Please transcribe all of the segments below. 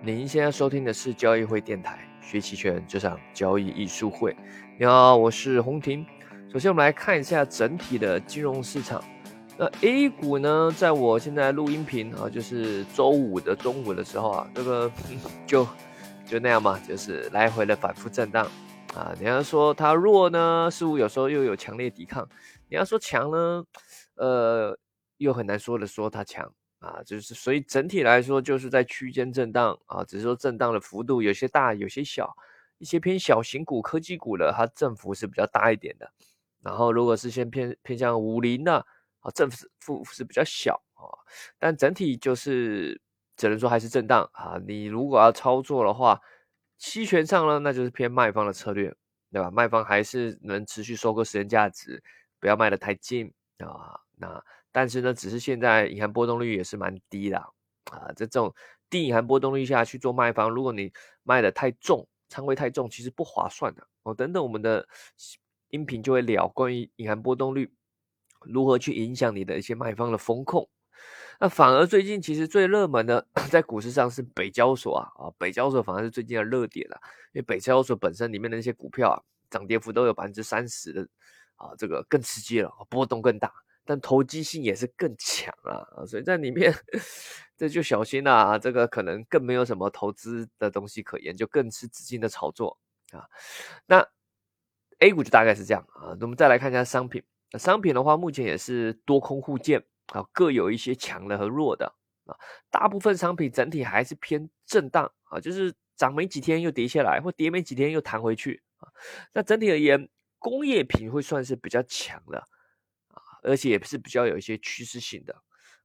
您现在收听的是交易会电台，学期权这场交易艺术会。你好，我是洪婷。首先，我们来看一下整体的金融市场。那 A 股呢，在我现在录音频啊，就是周五的中午的时候啊，这个 就就那样嘛，就是来回的反复震荡啊。你要说它弱呢，似乎有时候又有强烈抵抗；你要说强呢，呃，又很难说的说它强。啊，就是所以整体来说就是在区间震荡啊，只是说震荡的幅度有些大，有些小，一些偏小型股、科技股的，它振幅是比较大一点的。然后如果是先偏偏向五零的啊，振幅是比较小啊。但整体就是只能说还是震荡啊。你如果要操作的话，期权上呢，那就是偏卖方的策略，对吧？卖方还是能持续收割时间价值，不要卖的太近啊。那。但是呢，只是现在隐含波动率也是蛮低的啊，这种低隐含波动率下去做卖方，如果你卖的太重，仓位太重，其实不划算的哦。等等，我们的音频就会聊关于隐含波动率如何去影响你的一些卖方的风控。那反而最近其实最热门的在股市上是北交所啊啊，北交所反而是最近的热点了，因为北交所本身里面的那些股票啊，涨跌幅都有百分之三十的啊，这个更刺激了，波动更大。但投机性也是更强啊，所以在里面 这就小心啦，这个可能更没有什么投资的东西可言，就更是资金的炒作啊。那 A 股就大概是这样啊。那我们再来看一下商品，商品的话目前也是多空互见啊，各有一些强的和弱的啊。大部分商品整体还是偏震荡啊，就是涨没几天又跌下来，或跌没几天又弹回去啊。那整体而言，工业品会算是比较强的。而且也是比较有一些趋势性的，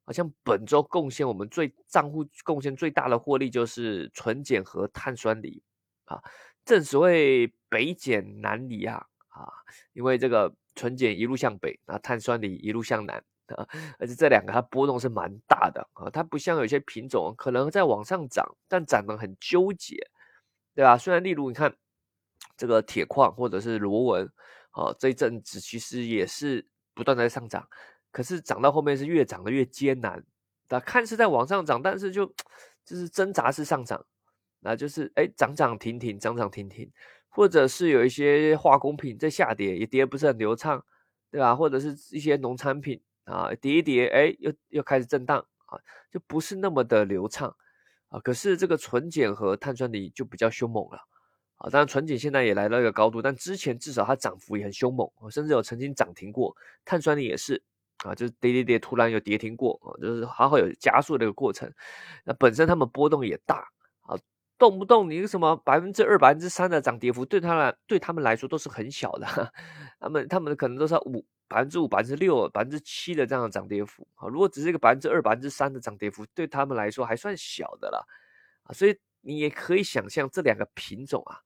好像本周贡献我们最账户贡献最大的获利就是纯碱和碳酸锂啊，正所谓北碱南锂啊啊，因为这个纯碱一路向北，那碳酸锂一路向南啊，而且这两个它波动是蛮大的啊，它不像有些品种可能在往上涨，但涨得很纠结，对吧？虽然例如你看这个铁矿或者是螺纹啊，这一阵子其实也是。不断在上涨，可是涨到后面是越涨的越艰难。那看似在往上涨，但是就就是挣扎式上涨，那就是哎涨涨停停，涨涨停停，或者是有一些化工品在下跌，也跌不是很流畅，对吧？或者是一些农产品啊跌一跌，哎又又开始震荡啊，就不是那么的流畅啊。可是这个纯碱和碳酸锂就比较凶猛了。啊，当然纯碱现在也来到一个高度，但之前至少它涨幅也很凶猛，甚至有曾经涨停过。碳酸锂也是啊，就是跌跌跌，突然有跌停过啊，就是还会有加速的一个过程。那本身它们波动也大啊，动不动你什么百分之二、百分之三的涨跌幅，对他来对他们来说都是很小的。他们他们可能都是五百分之五、百分之六、百分之七的这样的涨跌幅啊。如果只是一个百分之二、百分之三的涨跌幅，对他们来说还算小的了啊。所以你也可以想象这两个品种啊。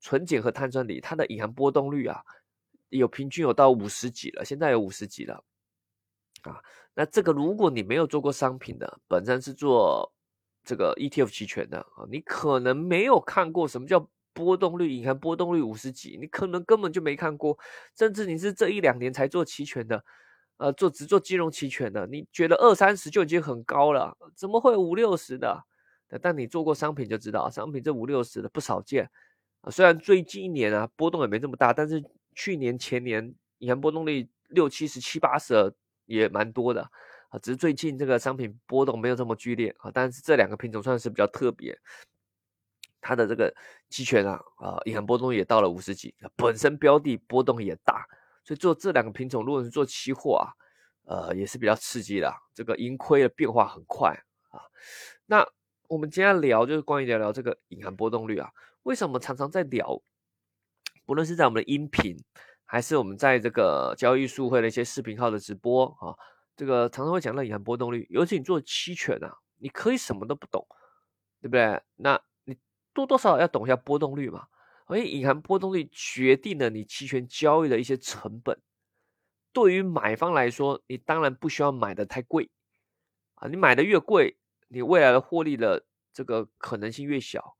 纯碱和碳酸锂，它的隐含波动率啊，有平均有到五十几了，现在有五十几了啊。那这个如果你没有做过商品的，本身是做这个 ETF 期权的啊，你可能没有看过什么叫波动率，隐含波动率五十几，你可能根本就没看过，甚至你是这一两年才做期权的，呃，做只做金融期权的，你觉得二三十就已经很高了，怎么会五六十的？但你做过商品就知道，商品这五六十的不少见。虽然最近一年啊波动也没这么大，但是去年前年银行波动率六七十七八十也蛮多的啊。只是最近这个商品波动没有这么剧烈啊。但是这两个品种算是比较特别，它的这个期权啊啊银行波动也到了五十几，本身标的波动也大，所以做这两个品种，如果是做期货啊，呃也是比较刺激的。这个盈亏的变化很快啊。那我们今天聊就是关于聊聊这个银行波动率啊。为什么常常在聊？不论是在我们的音频，还是我们在这个交易术会的一些视频号的直播啊，这个常常会讲到隐含波动率。尤其你做期权啊，你可以什么都不懂，对不对？那你多多少少要懂一下波动率嘛。而隐含波动率决定了你期权交易的一些成本。对于买方来说，你当然不需要买的太贵啊，你买的越贵，你未来的获利的这个可能性越小。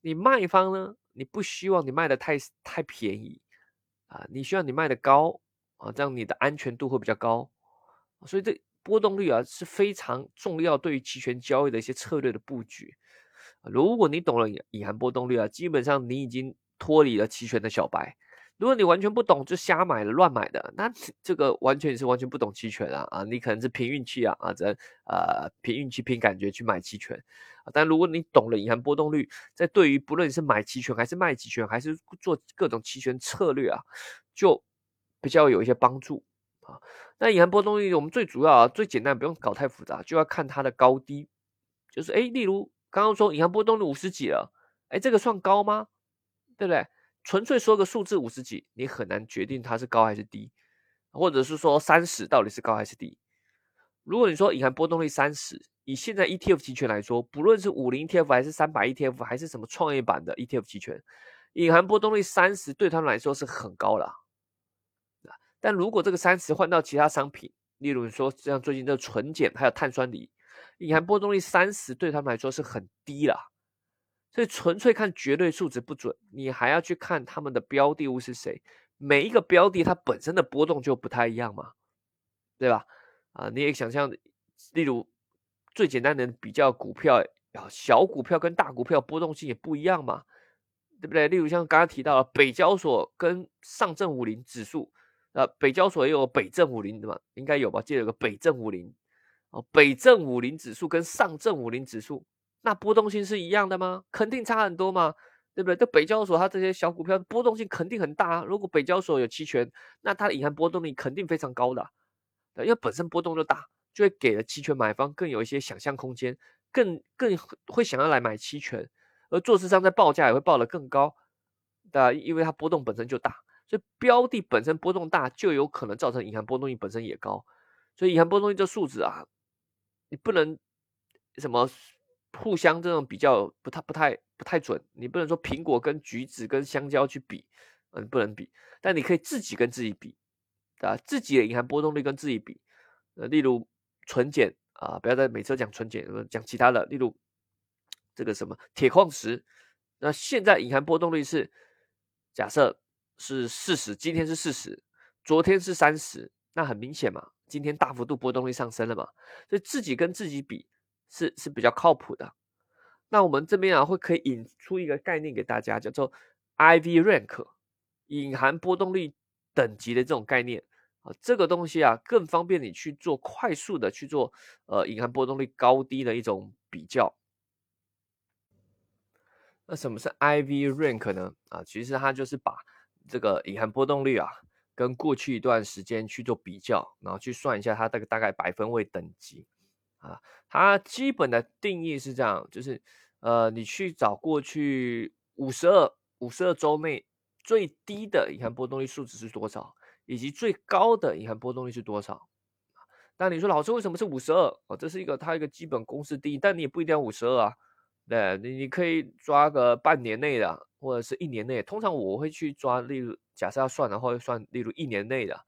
你卖方呢？你不希望你卖的太太便宜啊，你需要你卖的高啊，这样你的安全度会比较高。所以这波动率啊是非常重要对于期权交易的一些策略的布局如果你懂了隐含波动率啊，基本上你已经脱离了期权的小白。如果你完全不懂就瞎买了乱买的，那这个完全是完全不懂期权啊啊！你可能是凭运气啊啊，这呃凭运气凭感觉去买期权。但如果你懂了隐含波动率，在对于不论你是买期权还是卖期权，还是做各种期权策略啊，就比较有一些帮助啊。那隐含波动率我们最主要啊最简单，不用搞太复杂，就要看它的高低。就是哎，例如刚刚说隐含波动率五十几了，哎，这个算高吗？对不对？纯粹说个数字五十几，你很难决定它是高还是低，或者是说三十到底是高还是低。如果你说隐含波动率三十，以现在 ETF 期权来说，不论是五零 ETF 还是三百 ETF 还是什么创业板的 ETF 期权，隐含波动率三十对他们来说是很高了。但如果这个三十换到其他商品，例如你说像最近的纯碱还有碳酸锂，隐含波动率三十对他们来说是很低了。所以纯粹看绝对数值不准，你还要去看他们的标的物是谁。每一个标的它本身的波动就不太一样嘛，对吧？啊，你也想象，例如最简单的比较股票，小股票跟大股票波动性也不一样嘛，对不对？例如像刚刚提到了北交所跟上证五零指数，啊，北交所也有北证五零的嘛，应该有吧？记得有个北证五零，哦，北证五零指数跟上证五零指数。那波动性是一样的吗？肯定差很多嘛，对不对？这北交所它这些小股票波动性肯定很大。啊如果北交所有期权，那它的隐含波动率肯定非常高的，因为本身波动就大，就会给了期权买方更有一些想象空间，更更会想要来买期权。而做市商在报价也会报得更高，对因为它波动本身就大，所以标的本身波动大，就有可能造成隐含波动率本身也高。所以隐含波动率这数字啊，你不能什么。互相这种比较不太不太不太准，你不能说苹果跟橘子跟香蕉去比，嗯，不能比。但你可以自己跟自己比，啊，自己的隐含波动率跟自己比。呃，例如纯碱啊，不要再每次讲纯碱，讲其他的。例如这个什么铁矿石，那现在隐含波动率是假设是四十，今天是四十，昨天是三十，那很明显嘛，今天大幅度波动率上升了嘛，所以自己跟自己比。是是比较靠谱的。那我们这边啊，会可以引出一个概念给大家，叫做 IV rank，隐含波动率等级的这种概念啊。这个东西啊，更方便你去做快速的去做呃隐含波动率高低的一种比较。那什么是 IV rank 呢？啊，其实它就是把这个隐含波动率啊，跟过去一段时间去做比较，然后去算一下它这个大概百分位等级。啊，它基本的定义是这样，就是，呃，你去找过去五十二五十二周内最低的隐含波动率数值是多少，以及最高的隐含波动率是多少。但你说老师为什么是五十二？哦，这是一个它一个基本公式定义，但你也不一定要五十二啊。对，你你可以抓个半年内的，或者是一年内。通常我会去抓，例如假设要算的话，会算例如一年内的。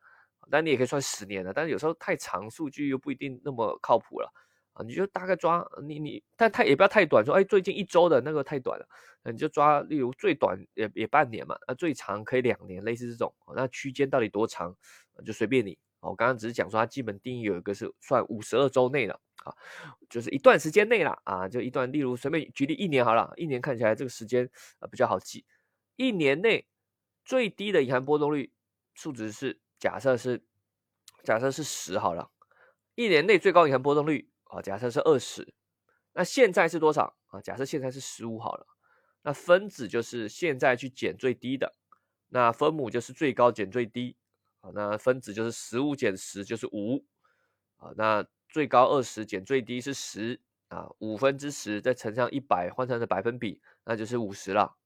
但你也可以算十年的，但是有时候太长，数据又不一定那么靠谱了啊！你就大概抓你你，但太也不要太短，说哎最近一周的那个太短了，你就抓例如最短也也半年嘛，啊最长可以两年，类似这种，那区间到底多长就随便你。我刚刚只是讲说它基本定义有一个是算五十二周内的啊，就是一段时间内了啊，就一段，例如随便举例一年好了，一年看起来这个时间啊比较好记，一年内最低的隐含波动率数值是。假设是假设是十好了，一年内最高银行波动率啊，假设是二十，那现在是多少啊？假设现在是十五好了，那分子就是现在去减最低的，那分母就是最高减最低啊，那分子就是十五减十就是五啊，那最高二十减最低是十啊，五分之十再乘上一百换成的百分比，那就是五十了，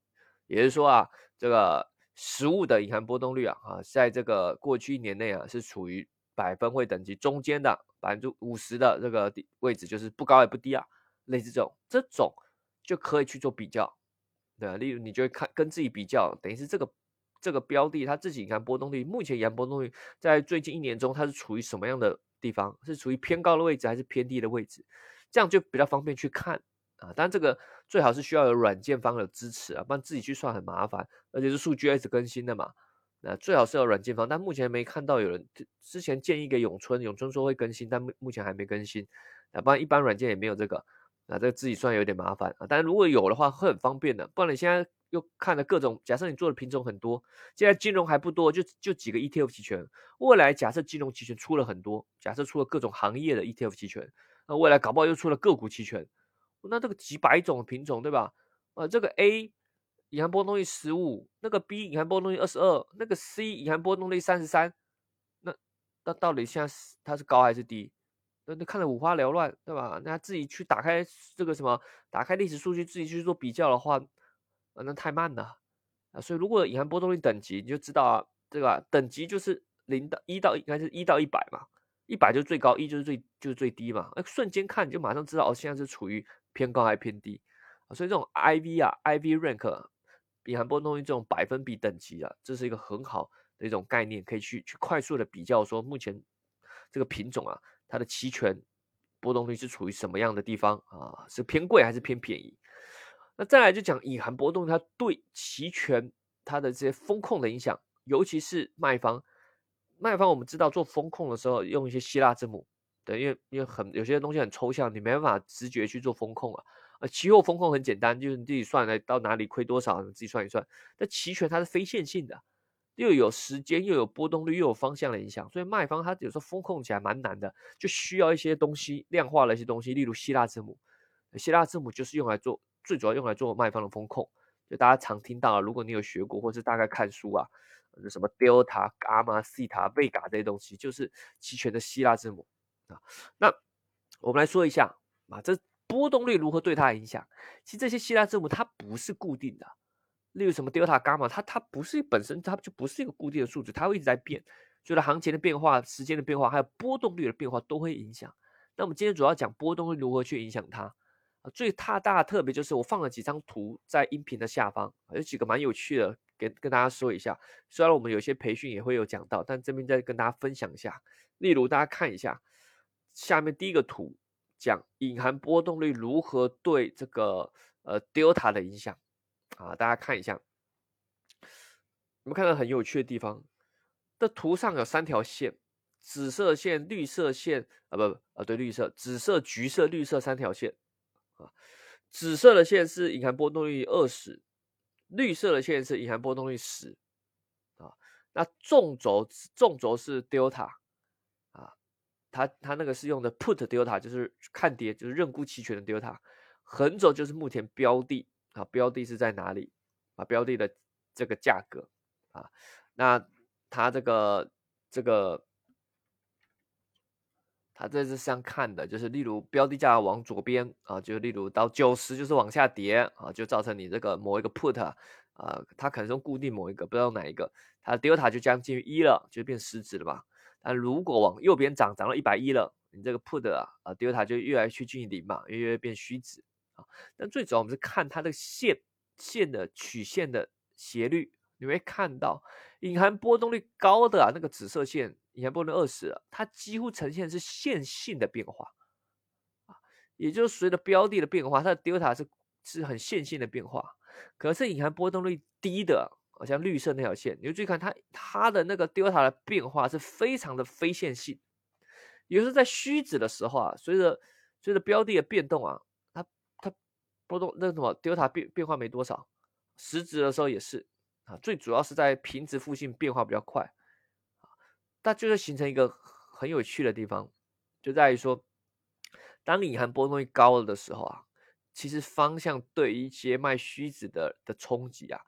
也就是说啊，这个。实物的隐含波动率啊，啊，在这个过去一年内啊，是处于百分位等级中间的百分之五十的这个位置，就是不高也不低啊，类似这种，这种就可以去做比较，对吧？例如你就会看跟自己比较，等于是这个这个标的它自己隐含波动率，目前隐含波动率在最近一年中它是处于什么样的地方？是处于偏高的位置还是偏低的位置？这样就比较方便去看。啊，当然这个最好是需要有软件方的支持啊，不然自己去算很麻烦，而且是数据一直更新的嘛。那最好是有软件方，但目前没看到有人之前建议给永春，永春说会更新，但目目前还没更新。啊，不然一般软件也没有这个。啊，这个自己算有点麻烦啊。但如果有的话，会很方便的。不然你现在又看了各种，假设你做的品种很多，现在金融还不多，就就几个 ETF 期权。未来假设金融期权出了很多，假设出了各种行业的 ETF 期权，那未来搞不好又出了个股期权，那这个几百种品种，对吧？啊，这个 A 隐含波动率十五，那个 B 隐含波动率二十二，那个 C 隐含波动率三十三，那那到底现在是它是高还是低？那那看得五花缭乱，对吧？那自己去打开这个什么，打开历史数据，自己去做比较的话，那太慢了啊。所以如果隐含波动率等级，你就知道啊，对吧等级就是零到一到应该是一到一百嘛，一百就是最高，一就是最就是最低嘛。那瞬间看你就马上知道哦，现在是处于偏高还是偏低。所以这种 IV 啊，IV rank 隐含波动率这种百分比等级啊，这是一个很好的一种概念，可以去去快速的比较说目前这个品种啊，它的期权波动率是处于什么样的地方啊？是偏贵还是偏便宜？那再来就讲隐含波动它对期权它的这些风控的影响，尤其是卖方，卖方我们知道做风控的时候用一些希腊字母，对，因为因为很有些东西很抽象，你没办法直觉去做风控啊。呃，期货风控很简单，就是你自己算来到哪里亏多少，你自己算一算。但期权它是非线性的，又有时间，又有波动率，又有方向的影响，所以卖方它有时候风控起来蛮难的，就需要一些东西量化的一些东西，例如希腊字母。希腊字母就是用来做，最主要用来做卖方的风控。就大家常听到，如果你有学过或是大概看书啊，什么 delta、伽马、西塔、贝嘎这些东西，就是期权的希腊字母啊。那我们来说一下啊，这。波动率如何对它影响？其实这些希腊字母它不是固定的，例如什么 delta、伽马，它它不是本身它就不是一个固定的数字，它会一直在变。所以的行情的变化、时间的变化，还有波动率的变化都会影响。那我们今天主要讲波动率如何去影响它啊？最大大的特别就是我放了几张图在音频的下方，有几个蛮有趣的，给跟大家说一下。虽然我们有些培训也会有讲到，但这边再跟大家分享一下。例如大家看一下下面第一个图。讲隐含波动率如何对这个呃 delta 的影响啊？大家看一下，我们看到很有趣的地方，这图上有三条线，紫色线、绿色线啊，不不啊，对，绿色、紫色、橘色、绿色三条线啊。紫色的线是隐含波动率二十，绿色的线是隐含波动率十啊。那纵轴纵轴是 delta。它它那个是用的 put delta，就是看跌，就是认沽期权的 delta。横轴就是目前标的啊，标的是在哪里啊？标的的这个价格啊，那它这个这个，它这是这样看的，就是例如标的价往左边啊，就例如到九十就是往下跌啊，就造成你这个某一个 put 啊，它可能用固定某一个，不知道哪一个，它 delta 就将近于一了，就变实值了吧。那如果往右边涨，涨到一百一了，你这个 put 啊，啊 delta 就越来越趋近于零嘛，越来越变虚值啊。但最主要我们是看它的线线的曲线的斜率，你会看到隐含波动率高的啊那个紫色线，隐含波动率二十，它几乎呈现是线性的变化啊，也就是随着标的的变化，它的 delta 是是很线性的变化。可是隐含波动率低的。好像绿色那条线，你就注意看它，它的那个 delta 的变化是非常的非线性。也就是在虚值的时候啊，随着随着标的的变动啊，它它波动那什么 delta 变变化没多少。实值的时候也是啊，最主要是在平值附近变化比较快啊。它就是形成一个很有趣的地方，就在于说，当隐含波动率高了的时候啊，其实方向对一些卖虚值的的冲击啊。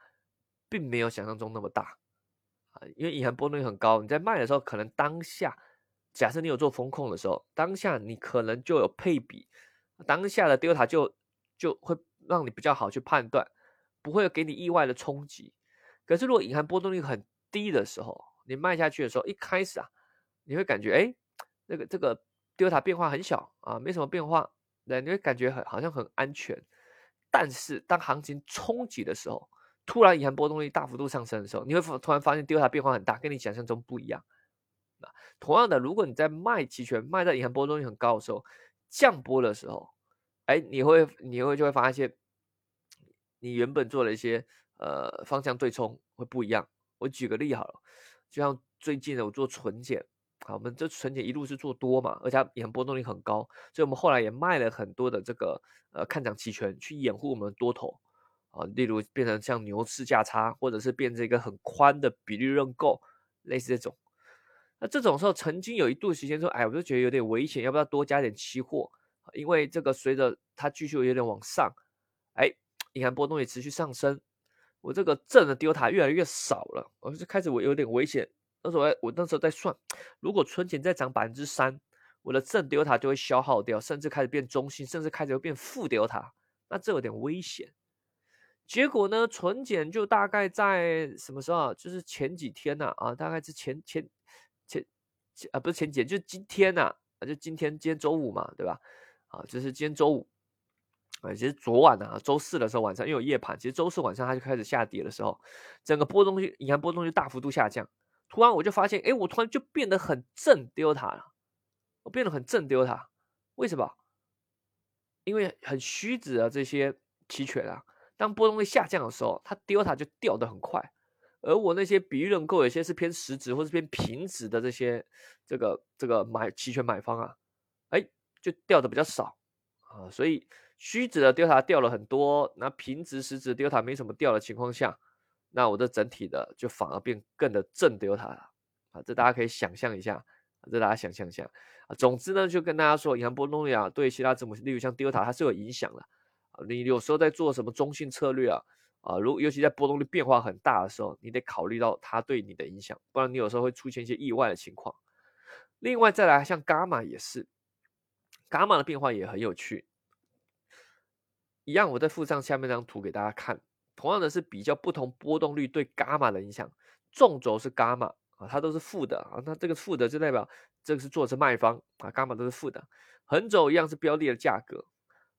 并没有想象中那么大啊，因为隐含波动率很高，你在卖的时候，可能当下假设你有做风控的时候，当下你可能就有配比，当下的 delta 就就会让你比较好去判断，不会给你意外的冲击。可是如果隐含波动率很低的时候，你卖下去的时候，一开始啊，你会感觉哎，那个这个 delta 变化很小啊，没什么变化，对，你会感觉很好像很安全。但是当行情冲击的时候，突然银行波动率大幅度上升的时候，你会突然发现 delta 变化很大，跟你想象中不一样。啊，同样的，如果你在卖期权卖在银行波动率很高的时候，降波的时候，哎，你会你会就会发现，你原本做了一些呃方向对冲会不一样。我举个例好了，就像最近的我做纯减啊，我们这存钱一路是做多嘛，而且它也波动率很高，所以我们后来也卖了很多的这个呃看涨期权去掩护我们多头啊，例如变成像牛市价差，或者是变成一个很宽的比例认购，类似这种。那这种时候曾经有一度时间说，哎，我就觉得有点危险，要不要多加点期货？因为这个随着它继续有点往上，哎，银行波动也持续上升，我这个正的丢塔越来越少了，我就开始我有点危险。那时候我那时候在算，如果存钱再涨百分之三，我的正丢塔就会消耗掉，甚至开始变中性，甚至开始会变负丢塔，那这有点危险。结果呢，存减就大概在什么时候？就是前几天呐，啊，大概是前前前前啊，不是前几天，就今天呐，就今天，今天周五嘛，对吧？啊，就是今天周五。啊，其实昨晚呢，周四的时候晚上，因为有夜盘，其实周四晚上它就开始下跌的时候，整个波动就银行波动就大幅度下降。突然我就发现，哎，我突然就变得很正丢塔了，我变得很正丢塔，为什么？因为很虚值啊，这些期权啊，当波动率下降的时候，它 delta 就掉的很快，而我那些比喻认购，有些是偏实值或是偏平值的这些这个这个买期权买方啊，哎，就掉的比较少啊，所以。虚值的丢塔掉了很多，那平值实值丢塔没什么掉的情况下，那我的整体的就反而变更的正丢塔了啊！这大家可以想象一下，这大家想象一下啊。总之呢，就跟大家说，银行波动率啊，对其他字母，例如像丢塔，它是有影响的。你有时候在做什么中性策略啊啊，如尤其在波动率变化很大的时候，你得考虑到它对你的影响，不然你有时候会出现一些意外的情况。另外再来，像伽马也是，伽马的变化也很有趣。一样，我再附上下面这张图给大家看。同样的是比较不同波动率对伽马的影响。纵轴是伽马啊，它都是负的啊。那这个负的就代表这个是做是卖方啊，伽马都是负的。横轴一样是标的的价格。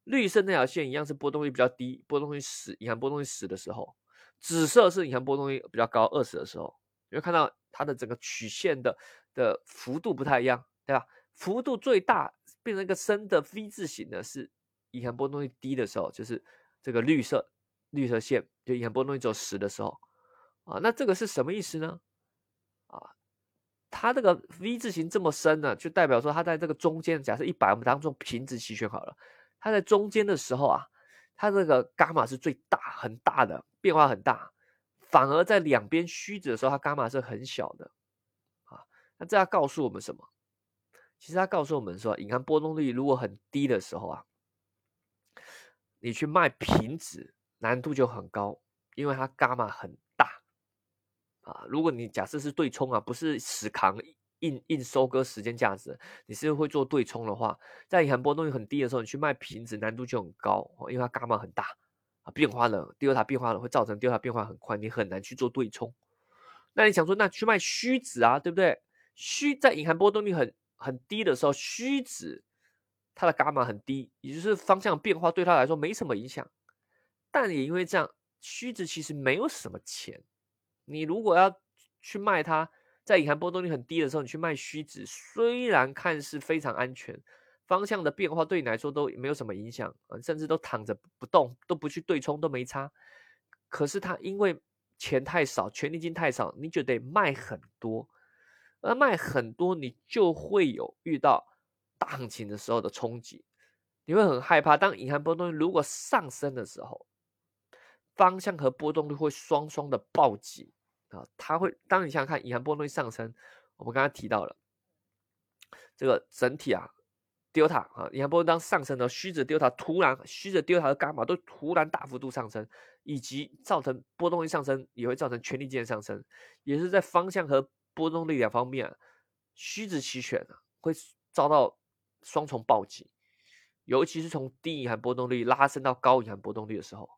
绿色那条线一样是波动率比较低，波动率十，银行波动率十的时候。紫色是银行波动率比较高，二十的时候。你会看到它的整个曲线的的幅度不太一样，对吧？幅度最大变成一个深的 V 字形的是。银行波动率低的时候，就是这个绿色绿色线，就银行波动率只有十的时候，啊，那这个是什么意思呢？啊，它这个 V 字形这么深呢，就代表说它在这个中间，假设一百，我们当做平值期权好了，它在中间的时候啊，它这个伽马是最大很大的变化很大，反而在两边虚值的时候，它伽马是很小的，啊，那这要告诉我们什么？其实它告诉我们说，银行波动率如果很低的时候啊。你去卖平值难度就很高，因为它伽马很大啊。如果你假设是对冲啊，不是死扛硬硬收割时间价值，你是会做对冲的话，在银行波动率很低的时候，你去卖平值难度就很高，因为它伽马很大啊，变化了，第二它变化了会造成第二它变化很快，你很难去做对冲。那你想说，那去卖虚值啊，对不对？虚在隐含波动率很很低的时候，虚值。它的伽马很低，也就是方向变化对它来说没什么影响。但也因为这样，虚值其实没有什么钱。你如果要去卖它，在隐含波动率很低的时候，你去卖虚值，虽然看似非常安全，方向的变化对你来说都没有什么影响，甚至都躺着不动，都不去对冲都没差。可是它因为钱太少，权利金太少，你就得卖很多，而卖很多，你就会有遇到。大行情的时候的冲击，你会很害怕。当银行波动率如果上升的时候，方向和波动率会双双的暴击啊！它会当你想想看，隐含波动率上升，我们刚刚提到了这个整体啊，丢塔啊，隐含波动当上升的虚值丢塔突然虚值丢塔的伽马都突然大幅度上升，以及造成波动率上升，也会造成权利金上升，也是在方向和波动率两方面，啊虚值期权啊会遭到。双重暴击，尤其是从低隐含波动率拉升到高隐含波动率的时候，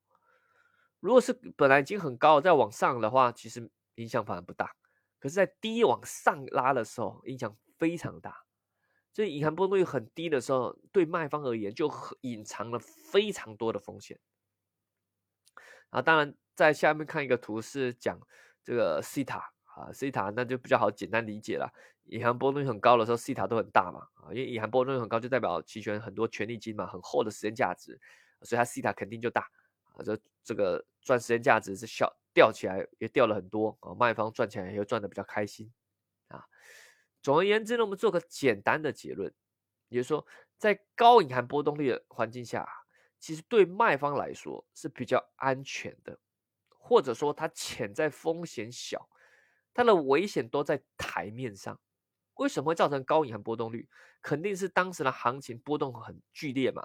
如果是本来已经很高，再往上的话，其实影响反而不大。可是，在低往上拉的时候，影响非常大。所以，隐含波动率很低的时候，对卖方而言就隐藏了非常多的风险。啊，当然，在下面看一个图是讲这个西塔。啊，西塔那就比较好简单理解了。隐含波动率很高的时候，西塔都很大嘛。啊，因为隐含波动率很高，就代表期权很多权利金嘛，很厚的时间价值，所以它西塔肯定就大。啊，这这个赚时间价值是小掉起来也掉了很多啊，卖方赚起来也赚的比较开心啊。总而言之呢，我们做个简单的结论，也就是说，在高隐含波动率的环境下，其实对卖方来说是比较安全的，或者说它潜在风险小，它的危险都在台面上。为什么会造成高隐含波动率？肯定是当时的行情波动很剧烈嘛，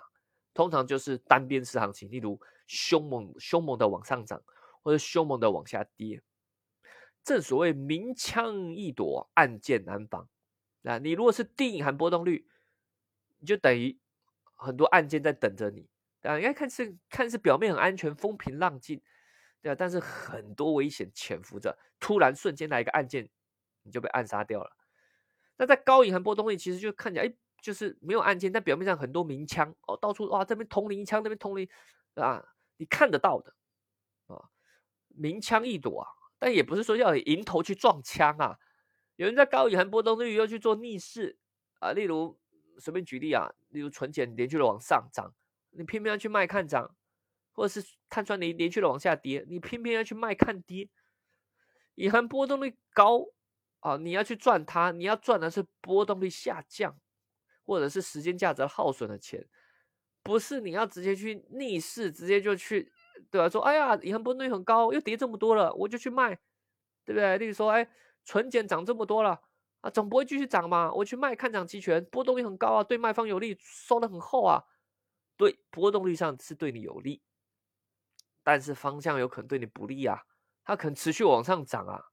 通常就是单边式行情，例如凶猛凶猛的往上涨，或者凶猛的往下跌。正所谓明枪易躲，暗箭难防。那你如果是低隐含波动率，你就等于很多案件在等着你。啊，应该看似看似表面很安全，风平浪静，对啊，但是很多危险潜伏着。突然瞬间来一个案件，你就被暗杀掉了。那在高隐含波动率，其实就看起来，哎，就是没有案件，但表面上很多明枪哦，到处哇，这边通灵枪，那边通灵啊，你看得到的，明枪易躲啊。但也不是说要迎头去撞枪啊！有人在高隐含波动率又去做逆势啊，例如随便举例啊，例如纯碱连续的往上涨，你偏偏要去卖看涨，或者是碳酸锂连续的往下跌，你偏偏要去卖看跌。隐含波动率高啊，你要去赚它，你要赚的是波动率下降，或者是时间价值耗损的钱，不是你要直接去逆势，直接就去。对吧？说哎呀，银行波动率很高，又跌这么多了，我就去卖，对不对？例如说，哎，纯碱涨这么多了啊，总不会继续涨嘛？我去卖看涨期权，波动率很高啊，对卖方有利，收的很厚啊，对波动率上是对你有利，但是方向有可能对你不利啊，它可能持续往上涨啊，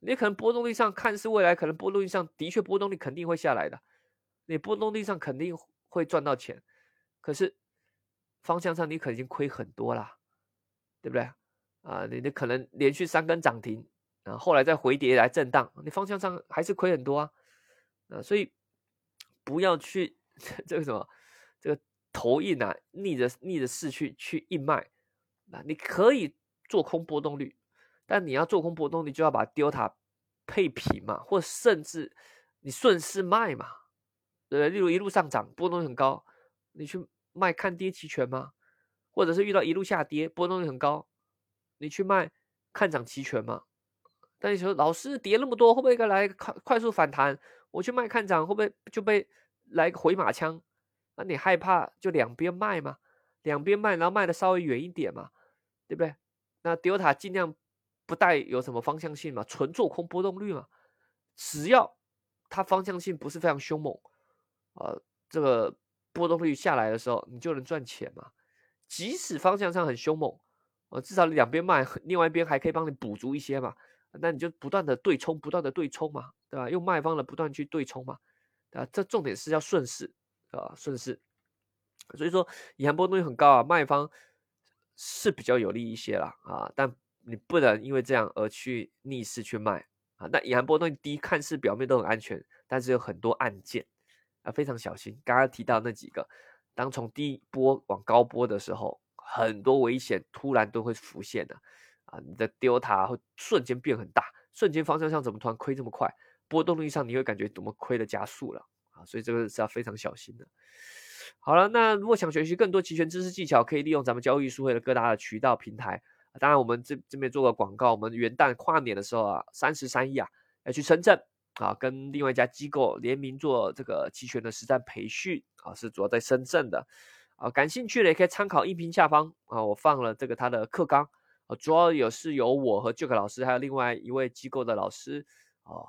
你可能波动率上看似未来可能波动率上的确波动率肯定会下来的，你波动率上肯定会赚到钱，可是方向上你可能已经亏很多啦。对不对啊？你你可能连续三根涨停啊，后来再回跌来震荡，你方向上还是亏很多啊啊！所以不要去 这个什么这个投硬啊，逆着逆着势去去硬卖啊！你可以做空波动率，但你要做空波动率，就要把 delta 配平嘛，或甚至你顺势卖嘛，对不对？例如一路上涨，波动很高，你去卖看跌期权吗？或者是遇到一路下跌，波动率很高，你去卖看涨期权嘛？但你说老师跌那么多，会不会来快快速反弹？我去卖看涨，会不会就被来个回马枪？那你害怕就两边卖嘛？两边卖，然后卖的稍微远一点嘛，对不对？那 Delta 尽量不带有什么方向性嘛，纯做空波动率嘛。只要它方向性不是非常凶猛，呃，这个波动率下来的时候，你就能赚钱嘛。即使方向上很凶猛，呃，至少两边卖，另外一边还可以帮你补足一些嘛。那你就不断的对冲，不断的对冲嘛，对吧？用卖方的不断去对冲嘛，啊，这重点是要顺势啊，顺势。所以说，隐含波动率很高啊，卖方是比较有利一些啦啊，但你不能因为这样而去逆势去卖啊。那隐含波动率低，看似表面都很安全，但是有很多案件啊，非常小心。刚刚提到那几个。当从低波往高波的时候，很多危险突然都会浮现的啊！你的 delta 会瞬间变很大，瞬间方向上怎么突然亏这么快？波动率上你会感觉怎么亏的加速了啊！所以这个是要非常小心的。好了，那如果想学习更多期权知识技巧，可以利用咱们交易书会的各大的渠道平台。当然，我们这这边做个广告，我们元旦跨年的时候啊，三十三亿啊，要去深圳。啊，跟另外一家机构联名做这个期权的实战培训啊，是主要在深圳的啊，感兴趣的也可以参考音频下方啊，我放了这个他的课纲啊，主要有是由我和 Jack 老师，还有另外一位机构的老师啊，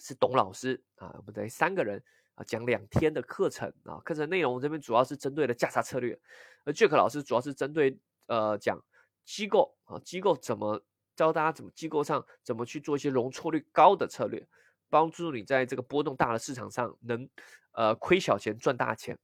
是董老师啊，我们等于三个人啊讲两天的课程啊，课程内容这边主要是针对的价差策略，而 Jack 老师主要是针对呃讲机构啊，机构怎么。教大家怎么机构上怎么去做一些容错率高的策略，帮助你在这个波动大的市场上能呃亏小钱赚大钱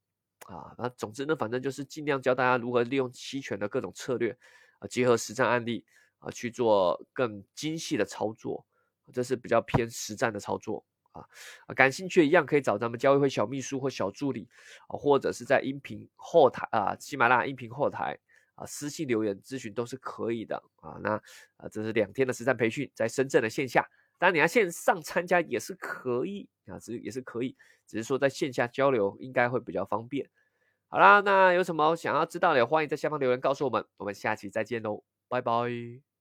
啊。那总之呢，反正就是尽量教大家如何利用期权的各种策略啊，结合实战案例啊去做更精细的操作，这是比较偏实战的操作啊。啊，感兴趣一样可以找咱们交易会小秘书或小助理啊，或者是在音频后台啊，喜马拉雅音频后台。啊，私信留言咨询都是可以的啊。那啊，这是两天的实战培训，在深圳的线下，当然你要线上参加也是可以啊，只也是可以，只是说在线下交流应该会比较方便。好啦，那有什么想要知道的，欢迎在下方留言告诉我们。我们下期再见喽，拜拜。